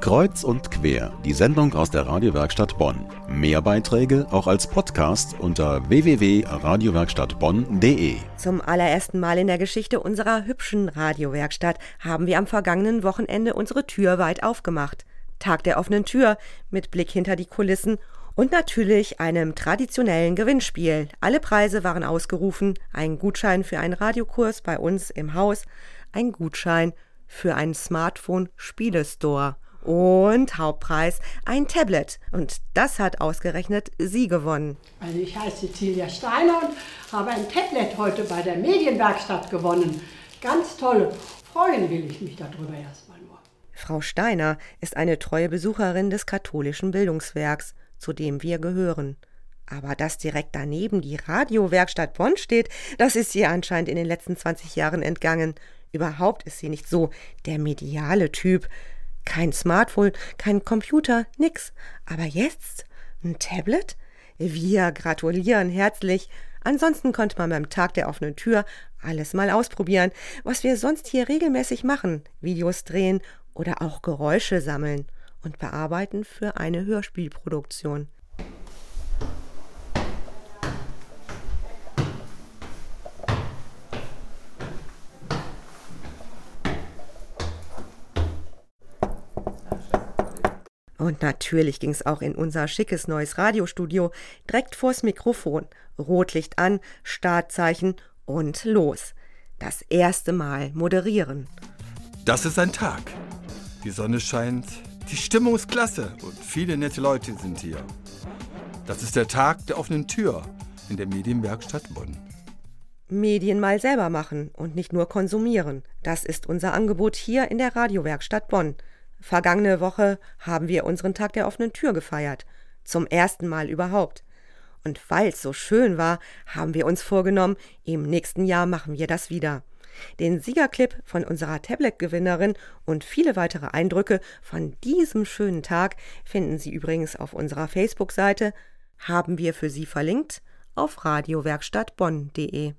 Kreuz und quer, die Sendung aus der Radiowerkstatt Bonn. Mehr Beiträge auch als Podcast unter www.radiowerkstattbonn.de. Zum allerersten Mal in der Geschichte unserer hübschen Radiowerkstatt haben wir am vergangenen Wochenende unsere Tür weit aufgemacht. Tag der offenen Tür mit Blick hinter die Kulissen und natürlich einem traditionellen Gewinnspiel. Alle Preise waren ausgerufen, ein Gutschein für einen Radiokurs bei uns im Haus, ein Gutschein für einen Smartphone-Spielestore und Hauptpreis ein Tablet. Und das hat ausgerechnet sie gewonnen. Also ich heiße Cecilia Steiner und habe ein Tablet heute bei der Medienwerkstatt gewonnen. Ganz toll. Freuen will ich mich darüber erstmal nur. Frau Steiner ist eine treue Besucherin des katholischen Bildungswerks, zu dem wir gehören. Aber dass direkt daneben die Radiowerkstatt Bonn steht, das ist ihr anscheinend in den letzten 20 Jahren entgangen. Überhaupt ist sie nicht so der mediale Typ. Kein Smartphone, kein Computer, nix. Aber jetzt ein Tablet? Wir gratulieren herzlich. Ansonsten konnte man beim Tag der offenen Tür alles mal ausprobieren, was wir sonst hier regelmäßig machen. Videos drehen oder auch Geräusche sammeln und bearbeiten für eine Hörspielproduktion. Und natürlich ging es auch in unser schickes neues Radiostudio direkt vors Mikrofon. Rotlicht an, Startzeichen und los. Das erste Mal moderieren. Das ist ein Tag. Die Sonne scheint, die Stimmung ist klasse und viele nette Leute sind hier. Das ist der Tag der offenen Tür in der Medienwerkstatt Bonn. Medien mal selber machen und nicht nur konsumieren. Das ist unser Angebot hier in der Radiowerkstatt Bonn. Vergangene Woche haben wir unseren Tag der offenen Tür gefeiert. Zum ersten Mal überhaupt. Und weil es so schön war, haben wir uns vorgenommen, im nächsten Jahr machen wir das wieder. Den Siegerclip von unserer Tablet-Gewinnerin und viele weitere Eindrücke von diesem schönen Tag finden Sie übrigens auf unserer Facebook-Seite, haben wir für Sie verlinkt auf radiowerkstattbonn.de.